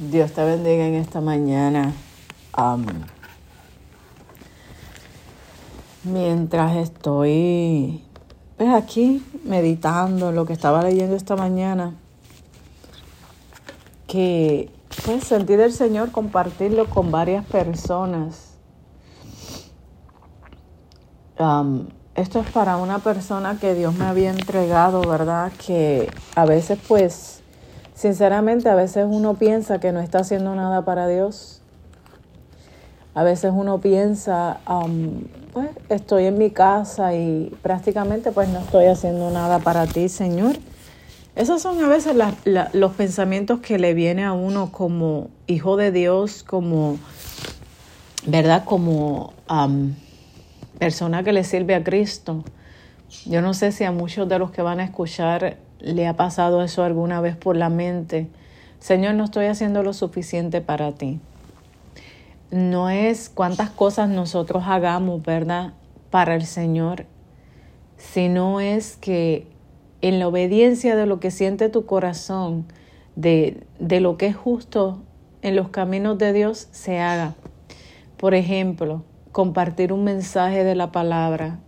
Dios te bendiga en esta mañana. Um, mientras estoy pues, aquí meditando lo que estaba leyendo esta mañana, que pues sentí del Señor compartirlo con varias personas. Esto es para una persona que Dios me había entregado, ¿verdad? Que a veces pues Sinceramente, a veces uno piensa que no está haciendo nada para Dios. A veces uno piensa, um, pues estoy en mi casa y prácticamente pues no estoy haciendo nada para ti, Señor. Esos son a veces los pensamientos que le viene a uno como hijo de Dios, como, ¿verdad? Como um, persona que le sirve a Cristo. Yo no sé si a muchos de los que van a escuchar le ha pasado eso alguna vez por la mente. Señor, no estoy haciendo lo suficiente para ti. No es cuántas cosas nosotros hagamos, ¿verdad? Para el Señor, sino es que en la obediencia de lo que siente tu corazón, de, de lo que es justo en los caminos de Dios, se haga. Por ejemplo, compartir un mensaje de la palabra,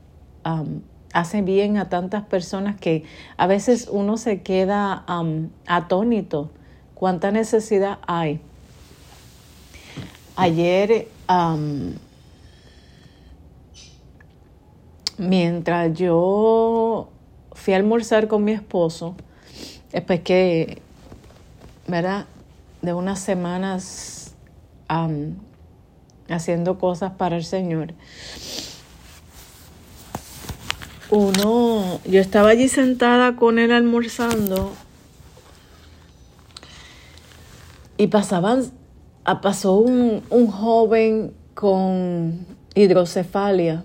hace bien a tantas personas que a veces uno se queda atónito. ¿Cuánta necesidad hay? Ayer, mientras yo fui a almorzar con mi esposo, después que, ¿verdad? De unas semanas haciendo cosas para el Señor uno, yo estaba allí sentada con él almorzando y pasaban, ah, pasó un, un joven con hidrocefalia.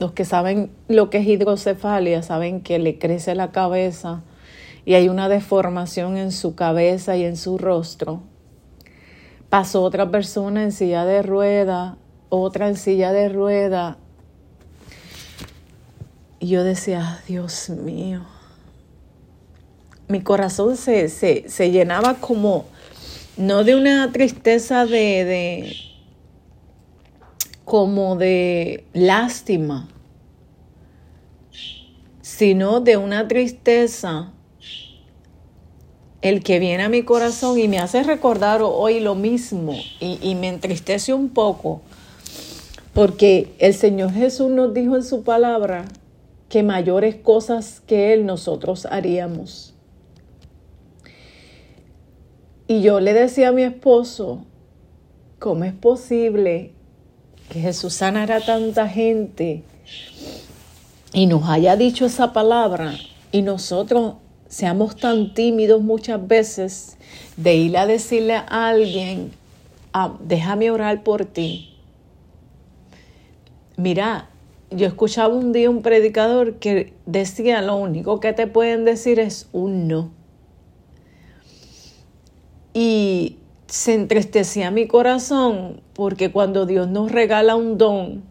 Los que saben lo que es hidrocefalia saben que le crece la cabeza y hay una deformación en su cabeza y en su rostro. Pasó otra persona en silla de rueda, otra en silla de rueda y yo decía, Dios mío, mi corazón se, se, llenaba como, no de una tristeza de, de, como de lástima, sino de una tristeza el que viene a mi corazón y me hace recordar hoy lo mismo y, y, me entristece un poco, porque el Señor Jesús nos dijo en su palabra que mayores cosas que Él nosotros haríamos. Y yo le decía a mi esposo, ¿cómo es posible que Jesús sanara tanta gente y nos haya dicho esa palabra y nosotros seamos tan tímidos muchas veces de ir a decirle a alguien, ah, déjame orar por ti? Mira, yo escuchaba un día un predicador que decía lo único que te pueden decir es un no. Y se entristecía mi corazón porque cuando Dios nos regala un don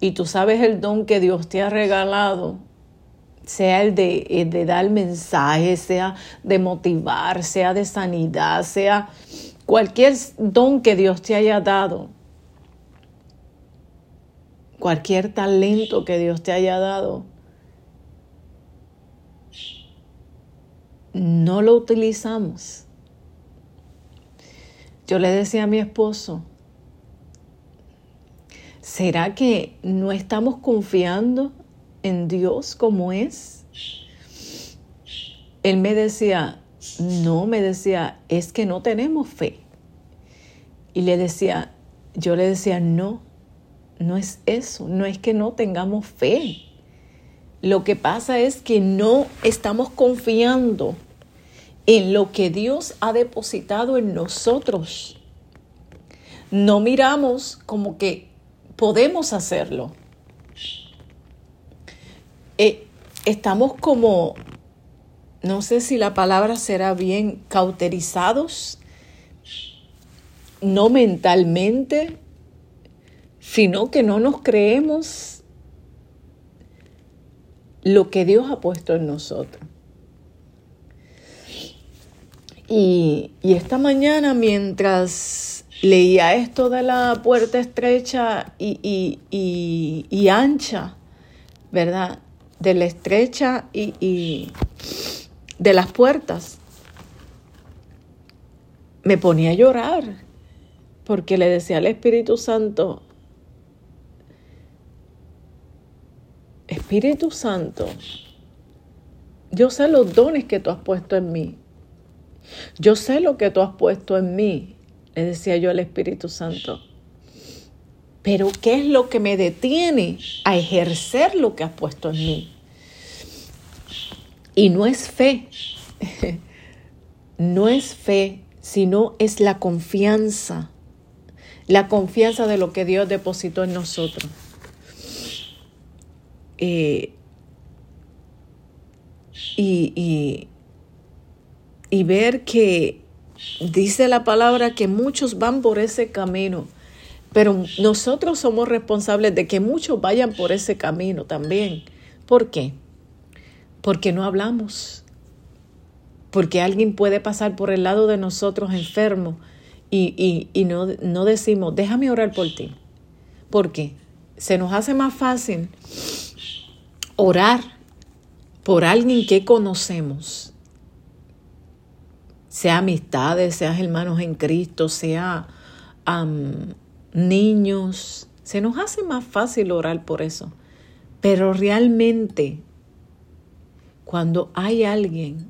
y tú sabes el don que Dios te ha regalado, sea el de, de dar mensaje, sea de motivar, sea de sanidad, sea cualquier don que Dios te haya dado, cualquier talento que Dios te haya dado, no lo utilizamos. Yo le decía a mi esposo, ¿será que no estamos confiando en Dios como es? Él me decía, no, me decía, es que no tenemos fe. Y le decía, yo le decía, no, no es eso, no es que no tengamos fe. Lo que pasa es que no estamos confiando en lo que Dios ha depositado en nosotros. No miramos como que podemos hacerlo. Eh, estamos como, no sé si la palabra será bien, cauterizados, no mentalmente, sino que no nos creemos lo que Dios ha puesto en nosotros. Y, esta mañana mientras leía esto de la puerta estrecha y, y ancha, ¿verdad? De la estrecha y, de las puertas, me ponía a llorar porque le decía al Espíritu Santo, Espíritu Santo, yo sé los dones que tú has puesto en mí. Yo sé lo que tú has puesto en mí, le decía yo al Espíritu Santo. Pero ¿qué es lo que me detiene a ejercer lo que has puesto en mí? Y no es fe, no es fe, sino es la confianza, la confianza de lo que Dios depositó en nosotros. Eh, y, y ver que dice la palabra que muchos van por ese camino, pero nosotros somos responsables de que muchos vayan por ese camino también. ¿Por qué? Porque no hablamos, porque alguien puede pasar por el lado de nosotros enfermo y, y, no, no decimos, déjame orar por ti. ¿Por qué? Se nos hace más fácil orar por alguien que conocemos, sea amistades, sea hermanos en Cristo, sea niños, se nos hace más fácil orar por eso. Pero realmente, cuando hay alguien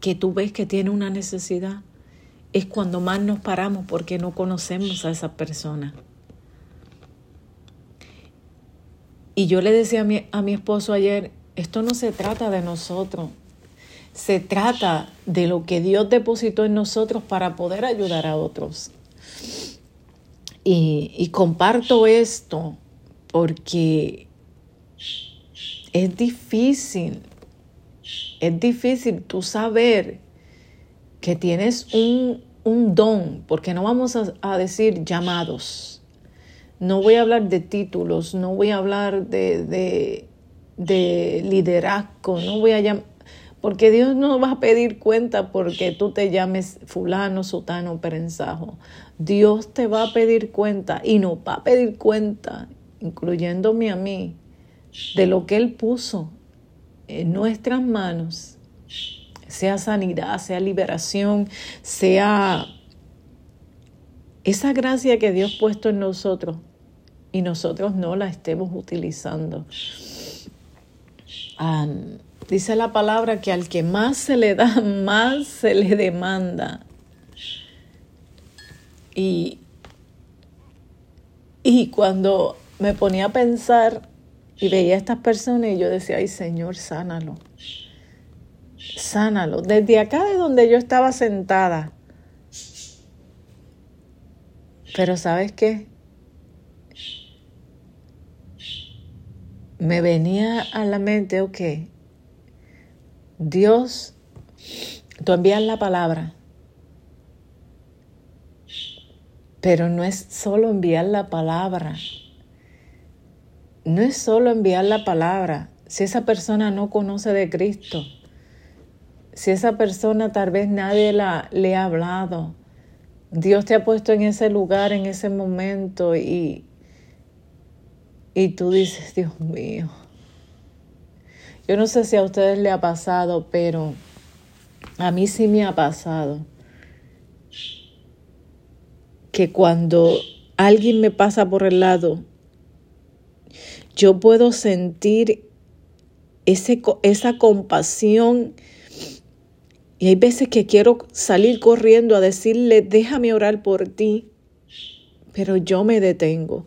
que tú ves que tiene una necesidad, es cuando más nos paramos porque no conocemos a esa persona. Y yo le decía a mi, a mi esposo ayer, esto no se trata de nosotros, se trata de lo que Dios depositó en nosotros para poder ayudar a otros. Y, comparto esto porque es difícil, es difícil tú saber que tienes un, don, porque no vamos a, decir llamados, no voy a hablar de títulos, no voy a hablar de, de, de liderazgo, no voy a llamar porque Dios no va a pedir cuenta porque tú te llames fulano, sutano, perenzajo. Dios te va a pedir cuenta y nos va a pedir cuenta, incluyéndome a mí, de lo que Él puso en nuestras manos, sea sanidad, sea liberación, sea esa gracia que Dios puesto en nosotros y nosotros no la estemos utilizando. Dice la palabra que al que más se le da, más se le demanda. Y, y cuando me ponía a pensar y veía a estas personas y yo decía, ay Señor, sánalo. Sánalo. Desde acá de donde yo estaba sentada. Pero ¿sabes qué? Me venía a la mente, ok, Dios, tú envías la palabra, pero no es solo enviar la palabra. No es solo enviar la palabra. Si esa persona no conoce de Cristo, si esa persona tal vez nadie la, le ha hablado, Dios te ha puesto en ese lugar, en ese momento y, y tú dices, Dios mío, yo no sé si a ustedes le ha pasado, pero a mí sí me ha pasado que cuando alguien me pasa por el lado, yo puedo sentir ese, esa compasión y hay veces que quiero salir corriendo a decirle, déjame orar por ti, pero yo me detengo.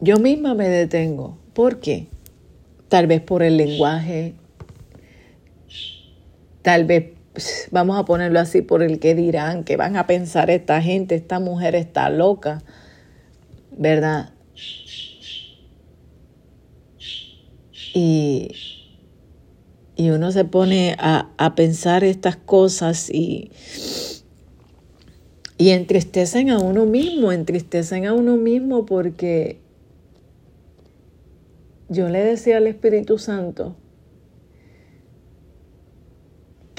Yo misma me detengo. ¿Por qué? Tal vez por el lenguaje, tal vez, vamos a ponerlo así, por el que dirán, que van a pensar esta gente, esta mujer está loca, ¿verdad? Y, y uno se pone a, a pensar estas cosas y, y entristecen a uno mismo, entristecen a uno mismo porque yo le decía al Espíritu Santo,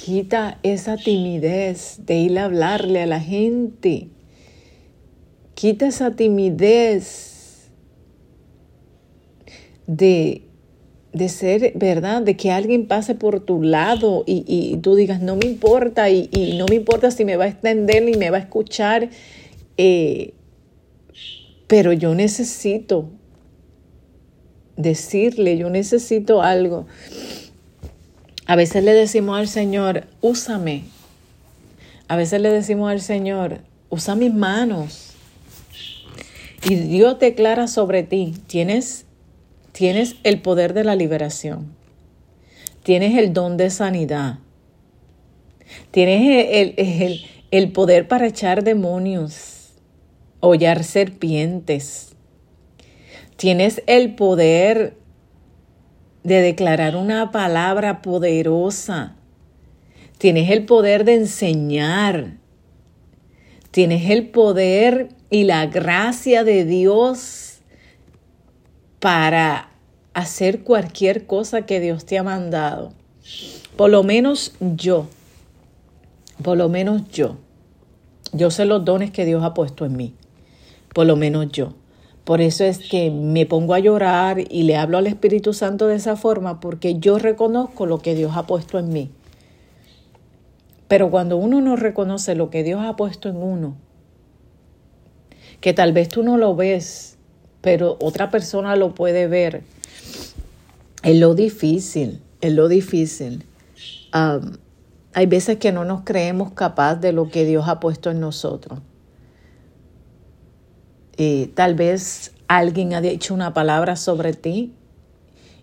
Quita esa timidez de ir a hablarle a la gente. Quita esa timidez de, de ser, ¿verdad? De que alguien pase por tu lado y, tú digas, no me importa y, no me importa si me va a extender ni me va a escuchar, eh, pero yo necesito decirle, yo necesito algo. A veces le decimos al Señor, úsame. A veces le decimos al Señor, usa mis manos. Y Dios declara sobre ti, tienes, tienes el poder de la liberación. Tienes el don de sanidad. Tienes el, el, el poder para echar demonios, hollar serpientes. Tienes el poder de declarar una palabra poderosa. Tienes el poder de enseñar. Tienes el poder y la gracia de Dios para hacer cualquier cosa que Dios te ha mandado. Por lo menos yo, por lo menos yo, yo sé los dones que Dios ha puesto en mí, por lo menos yo. Por eso es que me pongo a llorar y le hablo al Espíritu Santo de esa forma, porque yo reconozco lo que Dios ha puesto en mí. Pero cuando uno no reconoce lo que Dios ha puesto en uno, que tal vez tú no lo ves, pero otra persona lo puede ver, es lo difícil, es lo difícil. hay veces que no nos creemos capaz de lo que Dios ha puesto en nosotros. Tal vez alguien ha dicho una palabra sobre ti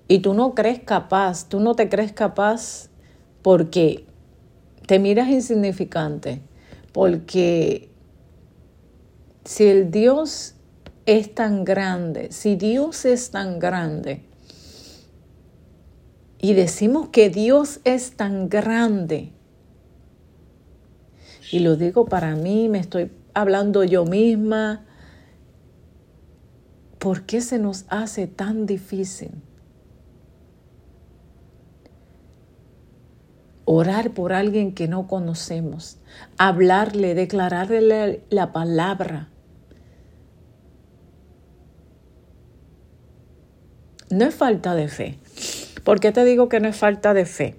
y tú no crees capaz, tú no te crees capaz porque te miras insignificante, porque si el Dios es tan grande, si Dios es tan grande, y decimos que Dios es tan grande, y lo digo para mí, me estoy hablando yo misma, ¿Por qué se nos hace tan difícil orar por alguien que no conocemos, hablarle, declararle la palabra? No es falta de fe. ¿Por qué te digo que no es falta de fe?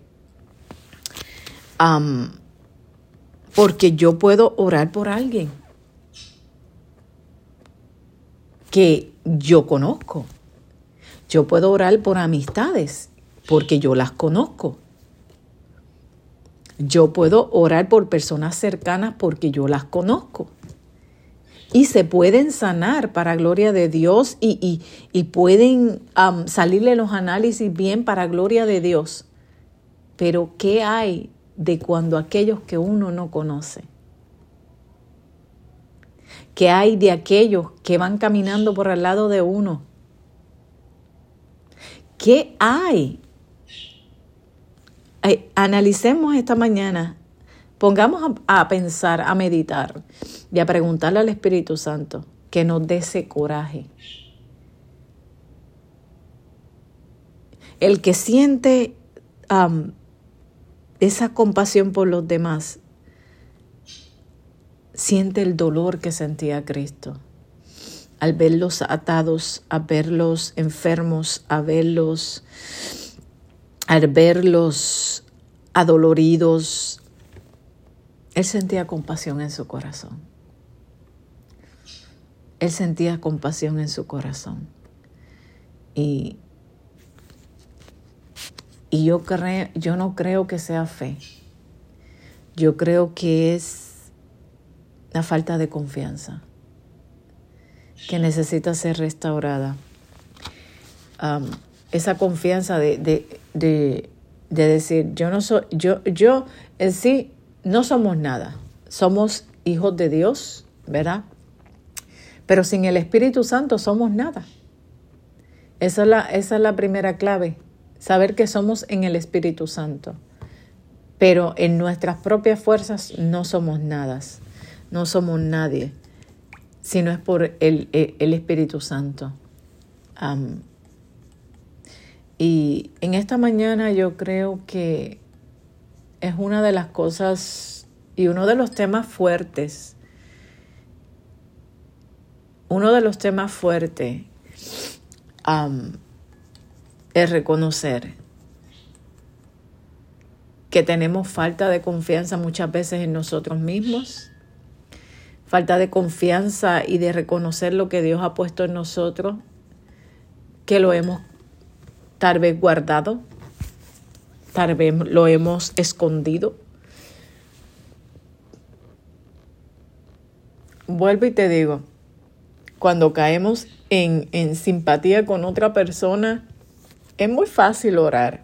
porque yo puedo orar por alguien que yo conozco. Yo puedo orar por amistades porque yo las conozco. Yo puedo orar por personas cercanas porque yo las conozco. Y se pueden sanar para gloria de Dios y, pueden salirle los análisis bien para gloria de Dios. Pero ¿qué hay de cuando aquellos que uno no conoce? ¿Qué hay de aquellos que van caminando por al lado de uno? ¿Qué hay? analicemos esta mañana, pongamos a, pensar, a meditar y a preguntarle al Espíritu Santo que nos dé ese coraje. El que siente esa compasión por los demás siente el dolor que sentía Cristo al verlos atados, a verlos enfermos, a verlos, al verlos adoloridos. Él sentía compasión en su corazón. Él sentía compasión en su corazón. Y, y yo, creo, yo no creo que sea fe. Yo creo que es la falta de confianza que necesita ser restaurada. esa confianza de, de, decir, yo no soy, yo, yo en sí no somos nada, somos hijos de Dios, ¿verdad? Pero sin el Espíritu Santo somos nada. Esa es la, esa es la primera clave, saber que somos en el Espíritu Santo. Pero en nuestras propias fuerzas no somos nada no somos nadie, sino es por el, Espíritu Santo. y en esta mañana yo creo que es una de las cosas y uno de los temas fuertes. Uno de los temas fuertes es reconocer que tenemos falta de confianza muchas veces en nosotros mismos, falta de confianza y de reconocer lo que Dios ha puesto en nosotros, que lo hemos tal vez guardado, tal vez lo hemos escondido. Vuelvo y te digo, cuando caemos en, en simpatía con otra persona, es muy fácil orar.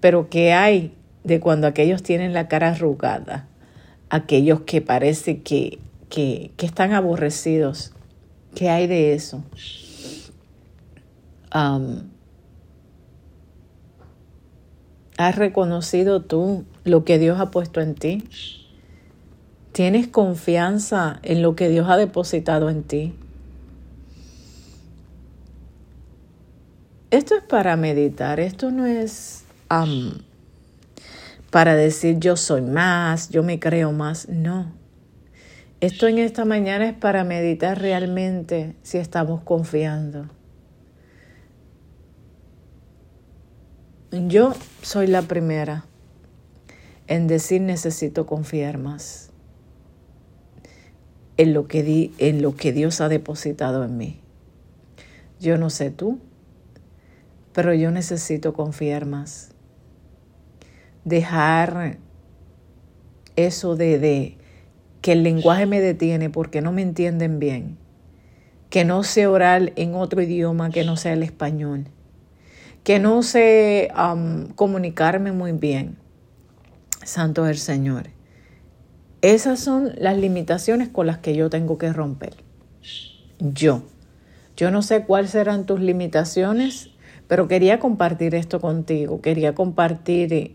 Pero ¿qué hay de cuando aquellos tienen la cara arrugada? Aquellos que parece que, que, que están aborrecidos. ¿Qué hay de eso? ¿Has reconocido tú lo que Dios ha puesto en ti? ¿Tienes confianza en lo que Dios ha depositado en ti? Esto es para meditar, esto no es para decir yo soy más, yo me creo más, no. Esto en esta mañana es para meditar realmente si estamos confiando. Yo soy la primera en decir necesito confiar más en lo que, di, en lo que Dios ha depositado en mí. Yo no sé tú, pero yo necesito confiar más. Dejar eso de, de que el lenguaje me detiene porque no me entienden bien, que no sé orar en otro idioma que no sea el español que no sé comunicarme muy bien. Santo es el Señor. Esas son las limitaciones con las que yo tengo que romper. Yo. Yo no sé cuáles serán tus limitaciones, pero quería compartir esto contigo. Quería compartir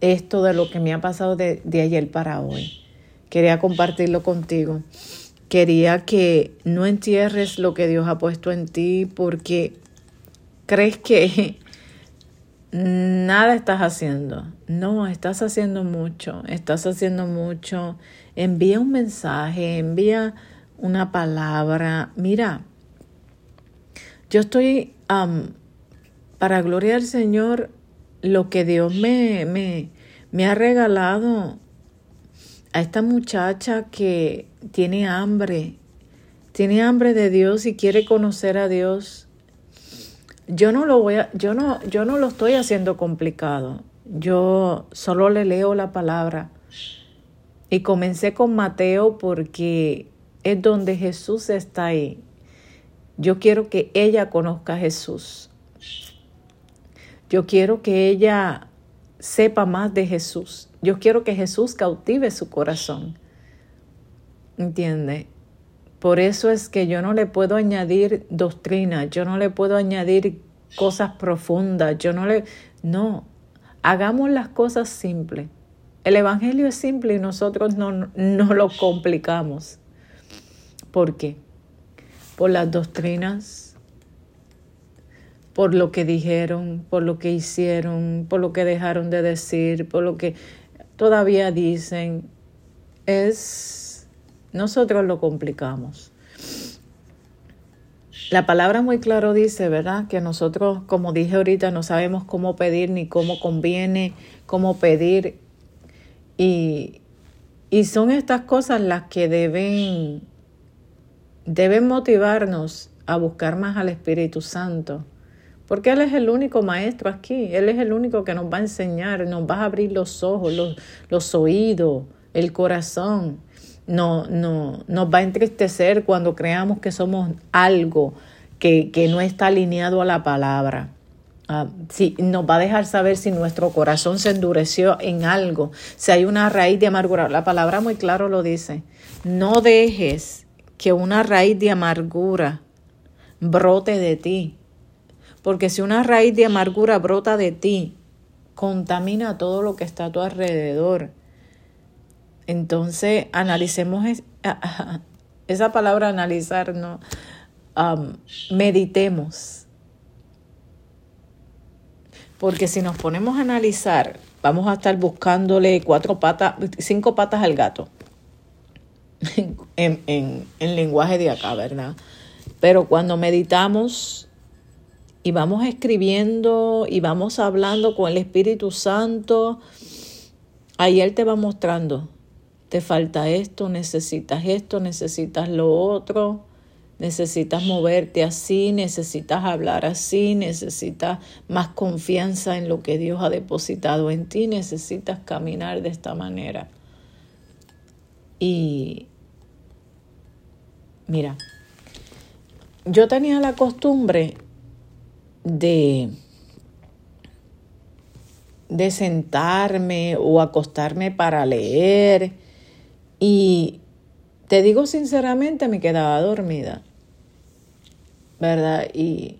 esto de lo que me ha pasado de, de ayer para hoy. Quería compartirlo contigo. Quería que no entierres lo que Dios ha puesto en ti porque crees que nada estás haciendo. No, estás haciendo mucho, estás haciendo mucho. Envía un mensaje, envía una palabra. Mira, yo estoy, para gloria al Señor, lo que Dios me, me, me ha regalado a esta muchacha que tiene hambre, tiene hambre de Dios y quiere conocer a Dios. Yo no lo voy a, yo no, yo no lo estoy haciendo complicado. Yo solo le leo la palabra. Y comencé con Mateo porque es donde Jesús está ahí. Yo quiero que ella conozca a Jesús. Yo quiero que ella sepa más de Jesús. Yo quiero que Jesús cautive su corazón. ¿Entiende? Por eso es que yo no le puedo añadir doctrina, yo no le puedo añadir cosas profundas, yo no le... No, hagamos las cosas simples. El Evangelio es simple y nosotros no, no lo complicamos. ¿Por qué? Por las doctrinas, por lo que dijeron, por lo que hicieron, por lo que dejaron de decir, por lo que todavía dicen. Es nosotros lo complicamos. La palabra muy claro dice, ¿verdad? Que nosotros, como dije ahorita, no sabemos cómo pedir ni cómo conviene, cómo pedir. Y, y son estas cosas las que deben, deben motivarnos a buscar más al Espíritu Santo. Porque Él es el único maestro aquí, Él es el único que nos va a enseñar, nos va a abrir los ojos, los, los oídos, el corazón no, no, nos va a entristecer cuando creamos que somos algo que, que no está alineado a la palabra. Uh, nos va a dejar saber si nuestro corazón se endureció en algo, si hay una raíz de amargura. La palabra muy claro lo dice. No dejes que una raíz de amargura brote de ti. Porque si una raíz de amargura brota de ti, contamina todo lo que está a tu alrededor. Entonces, analicemos esa palabra analizar, ¿no? meditemos. Porque si nos ponemos a analizar, vamos a estar buscándole cuatro patas, cinco patas al gato. en, en, en lenguaje de acá, ¿verdad? Pero cuando meditamos y vamos escribiendo y vamos hablando con el Espíritu Santo, ahí Él te va mostrando, te falta esto, necesitas esto, necesitas lo otro, necesitas moverte así, necesitas hablar así, necesitas más confianza en lo que Dios ha depositado en ti, necesitas caminar de esta manera. Y mira, yo tenía la costumbre de, de sentarme o acostarme para leer y te digo sinceramente me quedaba dormida, ¿verdad? Y,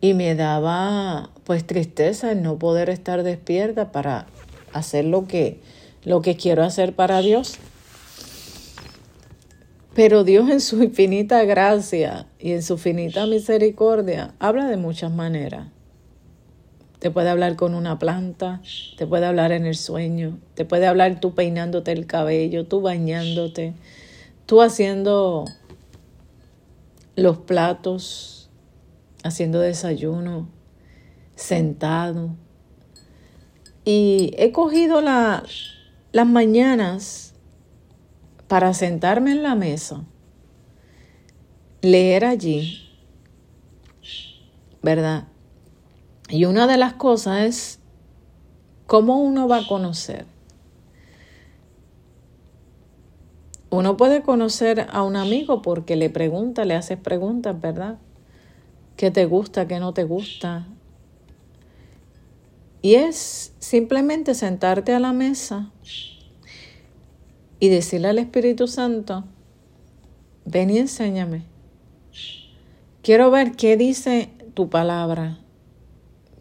y me daba pues tristeza el no poder estar despierta para hacer lo que, lo que quiero hacer para Dios. Pero Dios en su infinita gracia y en su infinita misericordia habla de muchas maneras. Te puede hablar con una planta, te puede hablar en el sueño, te puede hablar tú peinándote el cabello, tú bañándote, tú haciendo los platos, haciendo desayuno, sentado. Y he cogido la, las mañanas para sentarme en la mesa, leer allí, ¿verdad? Y una de las cosas es cómo uno va a conocer. Uno puede conocer a un amigo porque le pregunta, le haces preguntas, ¿verdad? ¿Qué te gusta, qué no te gusta? Y es simplemente sentarte a la mesa y decirle al Espíritu Santo, ven y enséñame. Quiero ver qué dice tu palabra.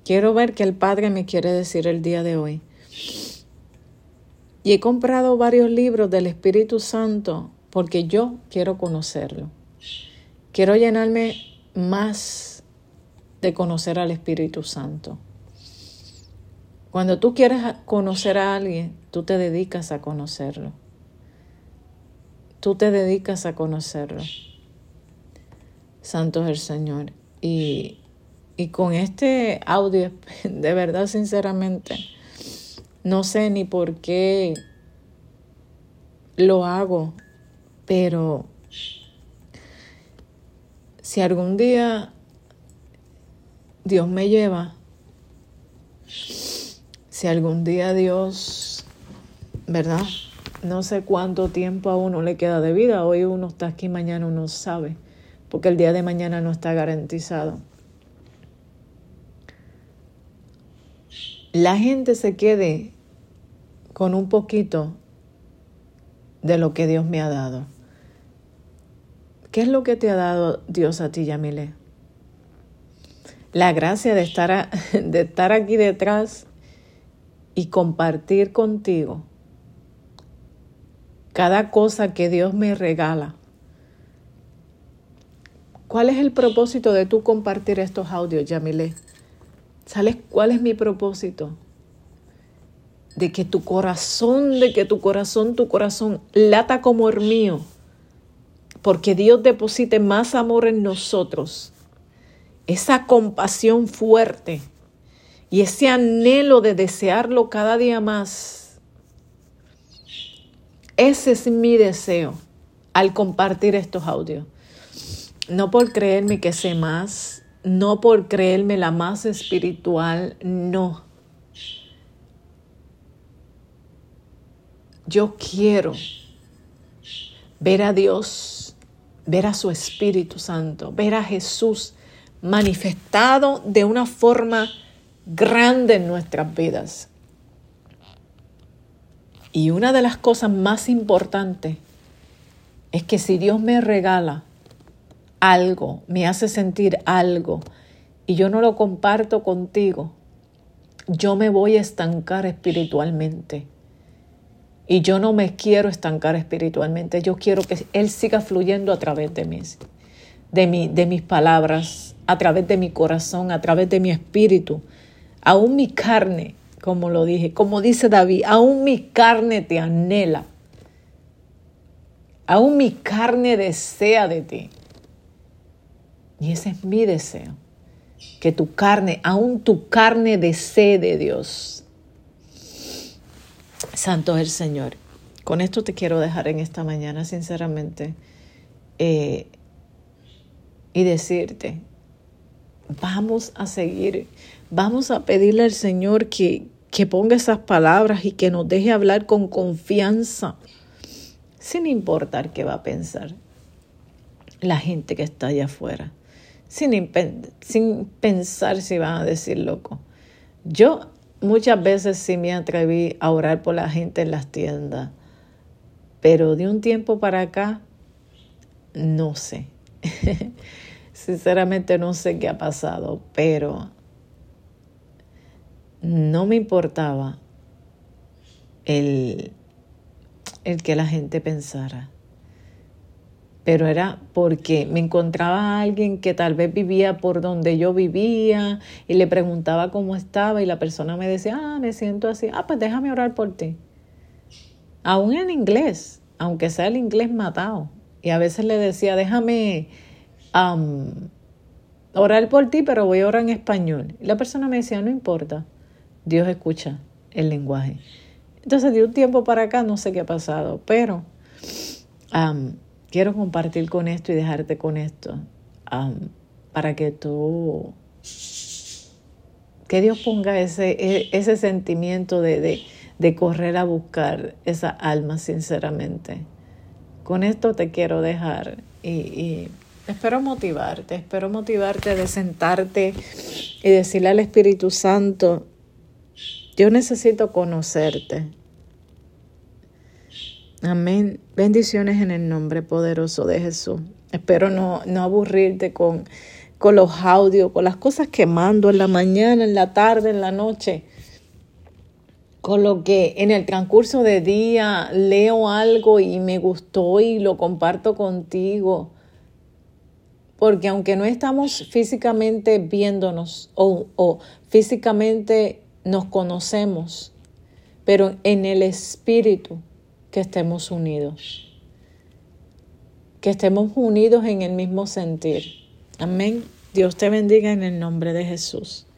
Quiero ver qué el Padre me quiere decir el día de hoy. Y he comprado varios libros del Espíritu Santo porque yo quiero conocerlo. Quiero llenarme más de conocer al Espíritu Santo. Cuando tú quieres conocer a alguien, tú te dedicas a conocerlo tú te dedicas a conocerlo. Santo es el Señor. Y, y con este audio, de verdad, sinceramente, no sé ni por qué lo hago, pero si algún día Dios me lleva, si algún día Dios, ¿verdad? No sé cuánto tiempo a uno le queda de vida. Hoy uno está aquí, mañana uno sabe, porque el día de mañana no está garantizado. La gente se quede con un poquito de lo que Dios me ha dado. ¿Qué es lo que te ha dado Dios a ti, Yamile? La gracia de estar, de estar aquí detrás y compartir contigo cada cosa que Dios me regala. ¿Cuál es el propósito de tú compartir estos audios, Yamile? ¿Sabes cuál es mi propósito? De que tu corazón, de que tu corazón, tu corazón lata como el mío. Porque Dios deposite más amor en nosotros. Esa compasión fuerte y ese anhelo de desearlo cada día más ese es mi deseo al compartir estos audios. No por creerme que sé más, no por creerme la más espiritual, no. Yo quiero ver a Dios, ver a su Espíritu Santo, ver a Jesús manifestado de una forma grande en nuestras vidas. Y una de las cosas más importantes es que si Dios me regala algo, me hace sentir algo, y yo no lo comparto contigo, yo me voy a estancar espiritualmente. Y yo no me quiero estancar espiritualmente, yo quiero que Él siga fluyendo a través de mí. de, de mis palabras, a través de mi corazón, a través de mi espíritu. Aún mi carne, como lo dije, como dice David, aún mi carne te anhela. Aún mi carne desea de ti. Y ese es mi deseo. Que tu carne, aún tu carne desee de Dios. Santo es el Señor. Con esto te quiero dejar en esta mañana, sinceramente. Eh, y decirte, vamos a seguir, vamos a pedirle al Señor que, que ponga esas palabras y que nos deje hablar con confianza, sin importar qué va a pensar la gente que está allá afuera, sin, sin pensar si van a decir loco. Yo muchas veces sí me atreví a orar por la gente en las tiendas, pero de un tiempo para acá, no sé. Sinceramente no sé qué ha pasado, pero no me importaba el, el que la gente pensara. Pero era porque me encontraba a alguien que tal vez vivía por donde yo vivía y le preguntaba cómo estaba y la persona me decía, ah, me siento así, ah, pues déjame orar por ti. Aún en inglés, aunque sea el inglés matado. Y a veces le decía, déjame orar por ti, pero voy a orar en español. Y la persona me decía, no importa, Dios escucha el lenguaje. Entonces, de un tiempo para acá, no sé qué ha pasado, pero quiero compartir con esto y dejarte con esto para que tú, que Dios ponga ese, e, ese sentimiento de, de correr a buscar esa alma sinceramente. Con esto te quiero dejar y Espero motivarte, espero motivarte de sentarte y decirle al Espíritu Santo, yo necesito conocerte. Amén. Bendiciones en el nombre poderoso de Jesús. Espero no, no aburrirte con, con los audios, con las cosas que mando en la mañana, en la tarde, en la noche. Con lo que en el transcurso de día leo algo y me gustó y lo comparto contigo porque aunque no estamos físicamente viéndonos o, físicamente nos conocemos, pero en el espíritu que estemos unidos, que estemos unidos en el mismo sentir. Amén. Dios te bendiga en el nombre de Jesús.